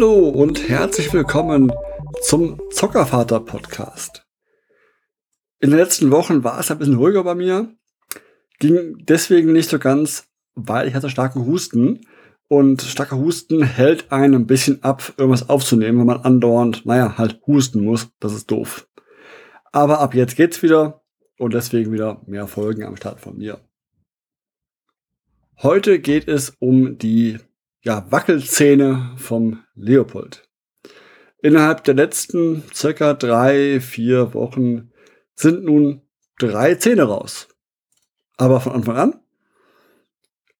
Hallo und herzlich willkommen zum Zockervater Podcast. In den letzten Wochen war es ein bisschen ruhiger bei mir, ging deswegen nicht so ganz, weil ich hatte starken Husten und starker Husten hält einen ein bisschen ab, irgendwas aufzunehmen, wenn man andauernd, naja, halt husten muss. Das ist doof. Aber ab jetzt geht's wieder und deswegen wieder mehr Folgen am Start von mir. Heute geht es um die ja, Wackelzähne vom Leopold. Innerhalb der letzten circa drei, vier Wochen sind nun drei Zähne raus. Aber von Anfang an.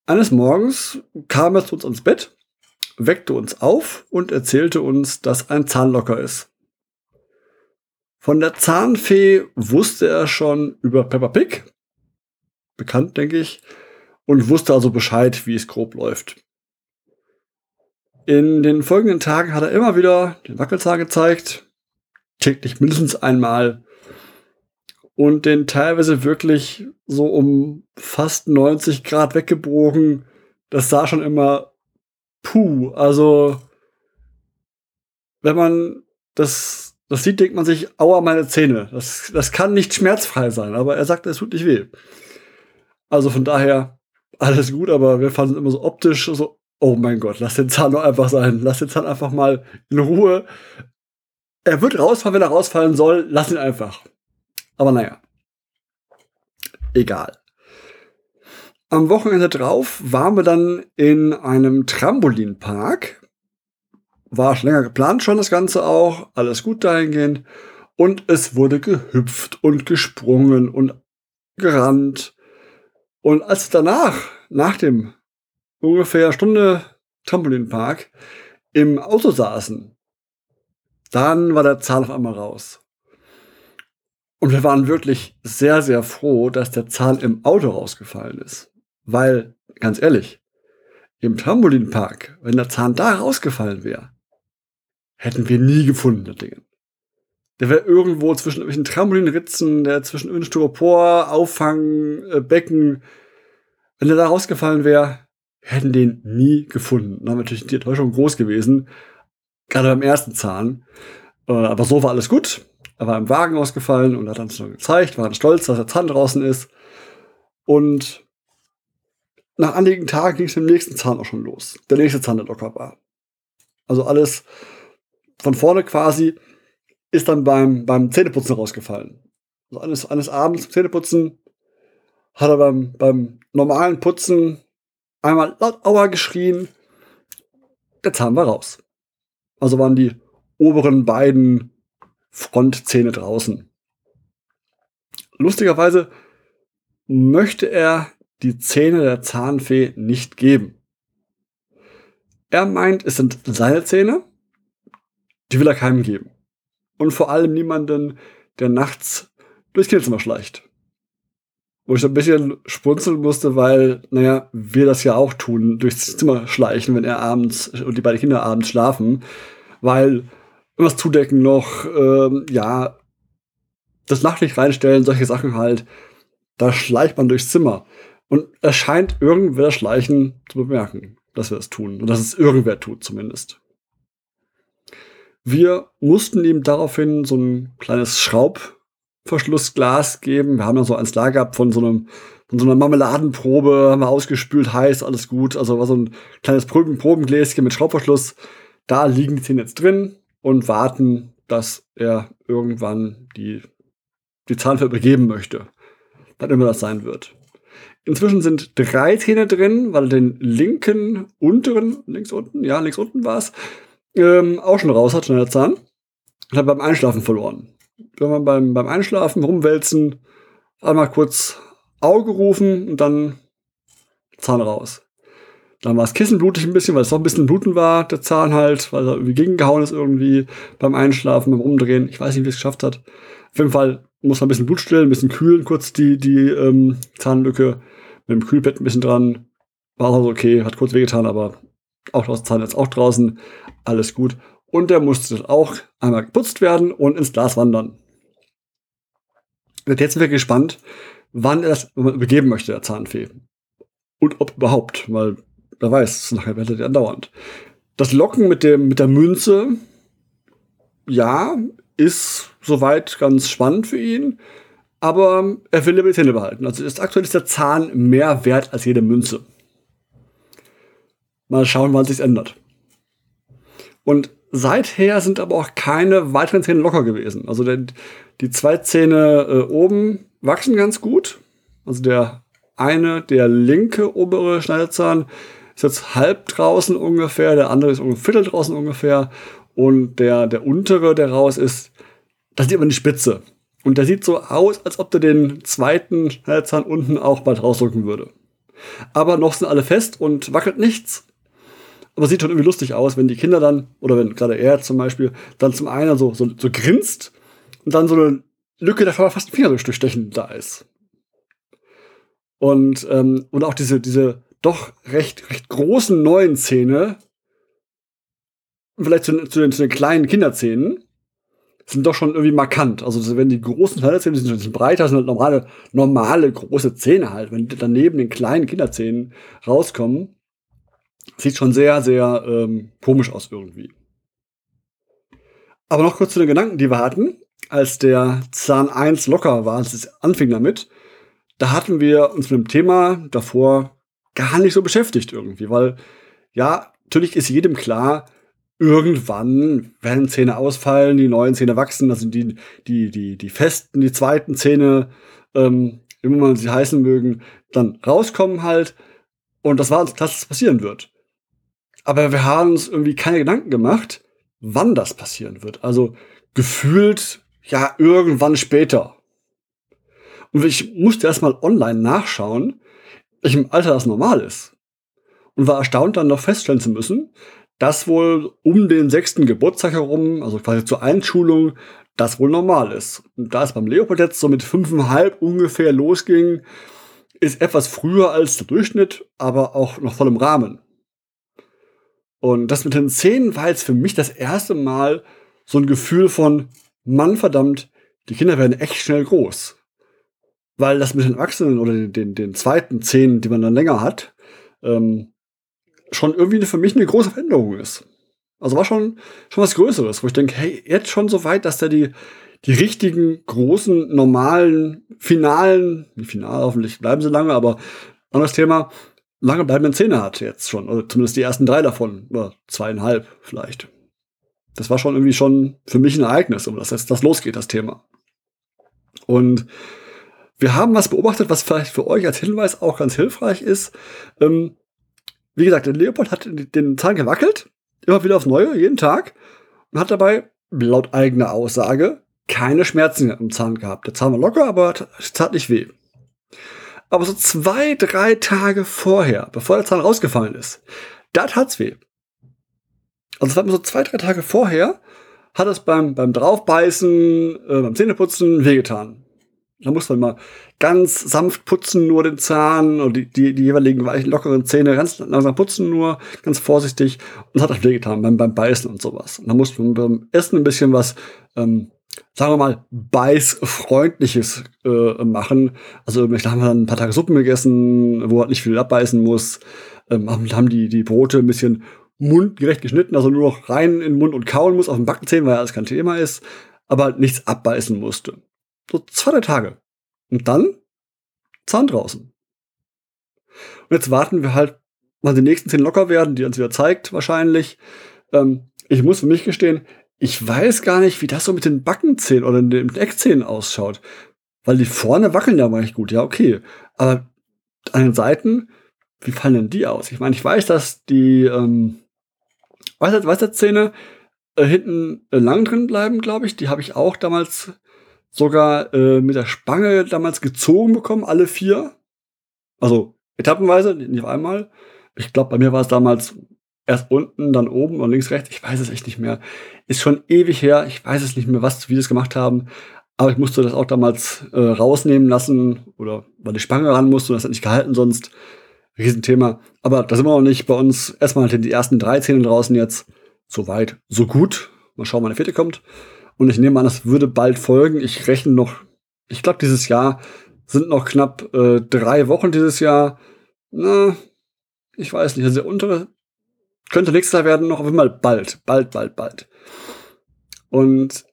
Eines Morgens kam er zu uns ans Bett, weckte uns auf und erzählte uns, dass ein Zahn locker ist. Von der Zahnfee wusste er schon über Peppa Pig, bekannt denke ich, und wusste also Bescheid, wie es grob läuft. In den folgenden Tagen hat er immer wieder den Wackelzahn gezeigt, täglich mindestens einmal und den teilweise wirklich so um fast 90 Grad weggebogen. Das sah schon immer puh. Also, wenn man das, das sieht, denkt man sich, aua, meine Zähne. Das, das kann nicht schmerzfrei sein, aber er sagt, es tut nicht weh. Also von daher alles gut, aber wir fanden es immer so optisch so, oh mein Gott, lass den Zahn doch einfach sein. Lass den Zahn einfach mal in Ruhe. Er wird rausfallen, wenn er rausfallen soll. Lass ihn einfach. Aber naja. Egal. Am Wochenende drauf waren wir dann in einem Trampolinpark. War schon länger geplant schon das Ganze auch. Alles gut dahingehend. Und es wurde gehüpft und gesprungen und gerannt. Und als danach, nach dem ungefähr Stunde Trampolinpark im Auto saßen, dann war der Zahn auf einmal raus. Und wir waren wirklich sehr, sehr froh, dass der Zahn im Auto rausgefallen ist. Weil, ganz ehrlich, im Trampolinpark, wenn der Zahn da rausgefallen wäre, hätten wir nie gefunden, das Ding. Der wäre irgendwo zwischen irgendwelchen Trampolinritzen, der zwischen Styropor, Auffangbecken, wenn der da rausgefallen wäre, hätten den nie gefunden. Dann wäre natürlich die Enttäuschung groß gewesen. Gerade beim ersten Zahn. Äh, aber so war alles gut. Er war im Wagen ausgefallen und hat uns dann gezeigt, war dann stolz, dass der Zahn draußen ist. Und nach einigen Tagen ging es mit dem nächsten Zahn auch schon los. Der nächste Zahn, der locker war. Also alles von vorne quasi ist dann beim, beim Zähneputzen rausgefallen. Also eines, eines Abends Zähneputzen hat er beim, beim normalen Putzen einmal laut Aua geschrien. Der Zahn war raus. Also waren die oberen beiden Frontzähne draußen. Lustigerweise möchte er die Zähne der Zahnfee nicht geben. Er meint, es sind seine Zähne, die will er keinem geben. Und vor allem niemanden, der nachts durchs Kinderzimmer schleicht wo ich ein bisschen spunzeln musste, weil, naja, wir das ja auch tun, durchs Zimmer schleichen, wenn er abends und die beiden Kinder abends schlafen, weil was zudecken noch, ähm, ja, das Nachtlicht reinstellen, solche Sachen halt, da schleicht man durchs Zimmer. Und es scheint irgendwer das Schleichen zu bemerken, dass wir das tun. Und dass es irgendwer tut zumindest. Wir mussten ihm daraufhin so ein kleines Schraub Verschlussglas geben. Wir haben dann so eins da gehabt von so einem von so einer Marmeladenprobe, haben wir ausgespült, heiß, alles gut. Also war so ein kleines Proben Probengläschen mit Schraubverschluss. Da liegen die Zähne jetzt drin und warten, dass er irgendwann die, die Zahnfee übergeben möchte. Was immer das sein wird. Inzwischen sind drei Zähne drin, weil er den linken unteren, links unten, ja, links unten war es, ähm, auch schon raus hat, schon der Zahn. Und hat beim Einschlafen verloren wenn man beim, beim Einschlafen rumwälzen, einmal kurz Auge rufen und dann Zahn raus. Dann war das Kissen blutig ein bisschen, weil es doch ein bisschen bluten war, der Zahn halt, weil er irgendwie gegengehauen ist irgendwie beim Einschlafen, beim Umdrehen. Ich weiß nicht, wie es geschafft hat. Auf jeden Fall muss man ein bisschen Blut stillen, ein bisschen kühlen, kurz die, die ähm, Zahnlücke mit dem Kühlbett ein bisschen dran. War also okay, hat kurz wehgetan, aber auch das Zahn jetzt auch draußen. Alles gut. Und der musste auch einmal geputzt werden und ins Glas wandern. Jetzt sind wir gespannt, wann er das begeben möchte, der Zahnfee. Und ob überhaupt, weil wer weiß, nachher werdet ihr andauernd. das Locken mit, dem, mit der Münze, ja, ist soweit ganz spannend für ihn. Aber er will die Zähne behalten. Also ist aktuell ist der Zahn mehr wert als jede Münze. Mal schauen, wann sich ändert. Und seither sind aber auch keine weiteren Zähne locker gewesen. Also der, die zwei Zähne äh, oben wachsen ganz gut. Also der eine, der linke obere Schneidezahn ist jetzt halb draußen ungefähr, der andere ist ungefähr Viertel draußen ungefähr. Und der, der untere, der raus ist, das sieht man die Spitze. Und der sieht so aus, als ob der den zweiten Schneidezahn unten auch bald rausdrücken würde. Aber noch sind alle fest und wackelt nichts. Aber sieht schon irgendwie lustig aus, wenn die Kinder dann, oder wenn gerade er zum Beispiel, dann zum einen so, so, so grinst und dann so eine Lücke, da fast ein Finger durchstechen da ist. Und, ähm, und auch diese, diese doch recht, recht großen neuen Zähne, vielleicht zu, zu, den, zu den kleinen Kinderzähnen, sind doch schon irgendwie markant. Also wenn die großen Kinderzähne sind, sind breiter, sind halt normale, normale große Zähne halt. Wenn die daneben den kleinen Kinderzähnen rauskommen, sieht schon sehr, sehr ähm, komisch aus irgendwie. Aber noch kurz zu den Gedanken, die wir hatten, als der Zahn 1 locker war, als es anfing damit. Da hatten wir uns mit dem Thema davor gar nicht so beschäftigt irgendwie, weil ja, natürlich ist jedem klar, irgendwann werden Zähne ausfallen, die neuen Zähne wachsen, also die, die, die, die festen, die zweiten Zähne, ähm, wie man sie heißen mögen, dann rauskommen halt. Und das war uns klar, dass das passieren wird. Aber wir haben uns irgendwie keine Gedanken gemacht, wann das passieren wird. Also gefühlt, ja, irgendwann später. Und ich musste erstmal online nachschauen, welchem Alter das normal ist. Und war erstaunt dann noch feststellen zu müssen, das wohl um den sechsten Geburtstag herum, also quasi zur Einschulung, das wohl normal ist. Und da es beim Leopold jetzt so mit fünfeinhalb ungefähr losging, ist etwas früher als der Durchschnitt, aber auch noch voll im Rahmen. Und das mit den Zähnen war jetzt für mich das erste Mal so ein Gefühl von, Mann verdammt, die Kinder werden echt schnell groß. Weil das mit den Erwachsenen oder den, den, den zweiten Zähnen, die man dann länger hat, ähm, schon irgendwie für mich eine große Veränderung ist. Also war schon, schon was Größeres, wo ich denke, hey, jetzt schon so weit, dass der die, die richtigen, großen, normalen, finalen, die final hoffentlich bleiben sie lange, aber anderes Thema, lange bleibenden Zähne hat jetzt schon, oder zumindest die ersten drei davon, oder zweieinhalb vielleicht. Das war schon irgendwie schon für mich ein Ereignis, um das jetzt das losgeht, das Thema. Und wir haben was beobachtet, was vielleicht für euch als Hinweis auch ganz hilfreich ist. Ähm, wie gesagt, der Leopold hat den Zahn gewackelt, immer wieder aufs Neue, jeden Tag, und hat dabei, laut eigener Aussage, keine Schmerzen im Zahn gehabt. Der Zahn war locker, aber es tat nicht weh. Aber so zwei, drei Tage vorher, bevor der Zahn rausgefallen ist, da tat's weh. Also so zwei, drei Tage vorher, hat es beim, beim Draufbeißen, äh, beim Zähneputzen wehgetan. Da muss man mal ganz sanft putzen, nur den Zahn und die, die, die jeweiligen weichen, lockeren Zähne ganz langsam putzen, nur ganz vorsichtig. Und es hat auch wehgetan beim, beim Beißen und sowas. Und da muss man beim Essen ein bisschen was, ähm, sagen wir mal, beißfreundliches äh, machen. Also da haben wir dann ein paar Tage Suppen gegessen, wo man nicht viel abbeißen muss. Ähm, haben die, die Brote ein bisschen mundgerecht geschnitten, also nur noch rein in den Mund und kauen muss, auf den Backenzähnen, weil alles kein Thema ist, aber halt nichts abbeißen musste. So zwei, drei Tage. Und dann Zahn draußen. Und jetzt warten wir halt, wann die nächsten zehn locker werden, die uns wieder zeigt, wahrscheinlich. Ähm, ich muss für mich gestehen, ich weiß gar nicht, wie das so mit den Backenzähnen oder den Eckzähnen ausschaut. Weil die vorne wackeln ja mal gut, ja, okay. Aber an den Seiten, wie fallen denn die aus? Ich meine, ich weiß, dass die ähm, Weisheitszähne äh, hinten äh, lang drin bleiben, glaube ich. Die habe ich auch damals sogar äh, mit der Spange damals gezogen bekommen, alle vier. Also etappenweise, nicht auf einmal. Ich glaube, bei mir war es damals erst unten, dann oben und links, rechts. Ich weiß es echt nicht mehr. Ist schon ewig her. Ich weiß es nicht mehr, was, wie das gemacht haben. Aber ich musste das auch damals äh, rausnehmen lassen oder weil die Spange ran musste und das hat nicht gehalten, sonst Riesenthema. Aber da sind wir noch nicht bei uns. Erstmal die ersten drei Zähne draußen jetzt. So weit, so gut. Mal schauen, wann der vierte kommt. Und ich nehme an, das würde bald folgen. Ich rechne noch, ich glaube, dieses Jahr sind noch knapp äh, drei Wochen dieses Jahr. Na, ich weiß nicht. Also der untere könnte nächstes Jahr werden, noch auf einmal bald, bald, bald, bald. Und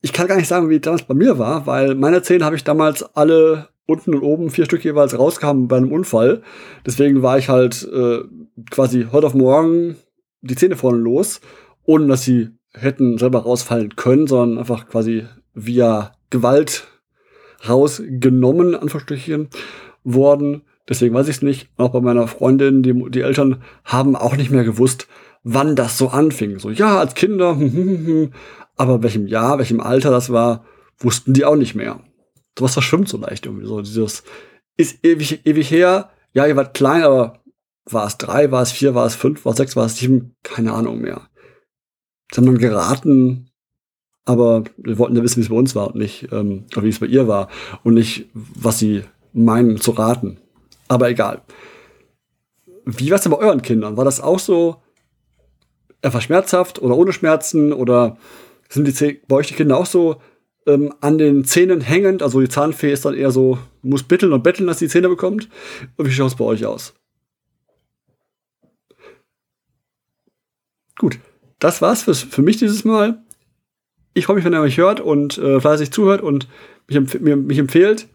ich kann gar nicht sagen, wie damals bei mir war, weil meine Zähne habe ich damals alle unten und oben vier Stück jeweils rauskamen bei einem Unfall. Deswegen war ich halt äh, quasi heute auf morgen die Zähne vorne los, ohne dass sie hätten selber rausfallen können, sondern einfach quasi via Gewalt rausgenommen, Anführungsstrichen, worden. Deswegen weiß ich es nicht. Auch bei meiner Freundin, die, die Eltern haben auch nicht mehr gewusst, wann das so anfing. So, ja, als Kinder, hm, hm, hm, aber welchem Jahr, welchem Alter das war, wussten die auch nicht mehr. Sowas verschwimmt so leicht irgendwie. So dieses ist ewig, ewig her. Ja, ihr wart klein, aber war es drei, war es vier, war es fünf, war es sechs, war es sieben? Keine Ahnung mehr. Sie haben dann geraten, aber wir wollten ja wissen, wie es bei uns war und nicht, ähm, oder wie es bei ihr war und nicht, was sie meinen zu raten. Aber egal. Wie war es denn bei euren Kindern? War das auch so einfach schmerzhaft oder ohne Schmerzen oder sind die bei euch die Kinder auch so ähm, an den Zähnen hängend? Also die Zahnfee ist dann eher so, muss bitteln und betteln, dass die Zähne bekommt. Und wie schaut es bei euch aus? Gut, das war's für, für mich dieses Mal. Ich freue mich, wenn ihr mich hört und äh, fleißig zuhört und mich, empf mir, mich empfehlt.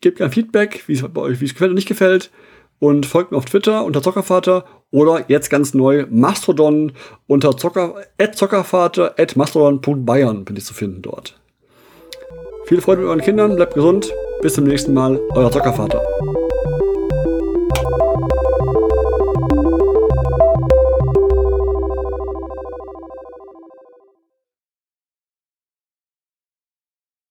Gebt gerne Feedback, wie es bei euch wie es gefällt und nicht gefällt. Und folgt mir auf Twitter unter Zockervater oder jetzt ganz neu Mastodon unter Zocker, Zockervater at mastodon.bayern bin ich zu finden dort. Viel Freude mit euren Kindern, bleibt gesund, bis zum nächsten Mal, euer Zockervater.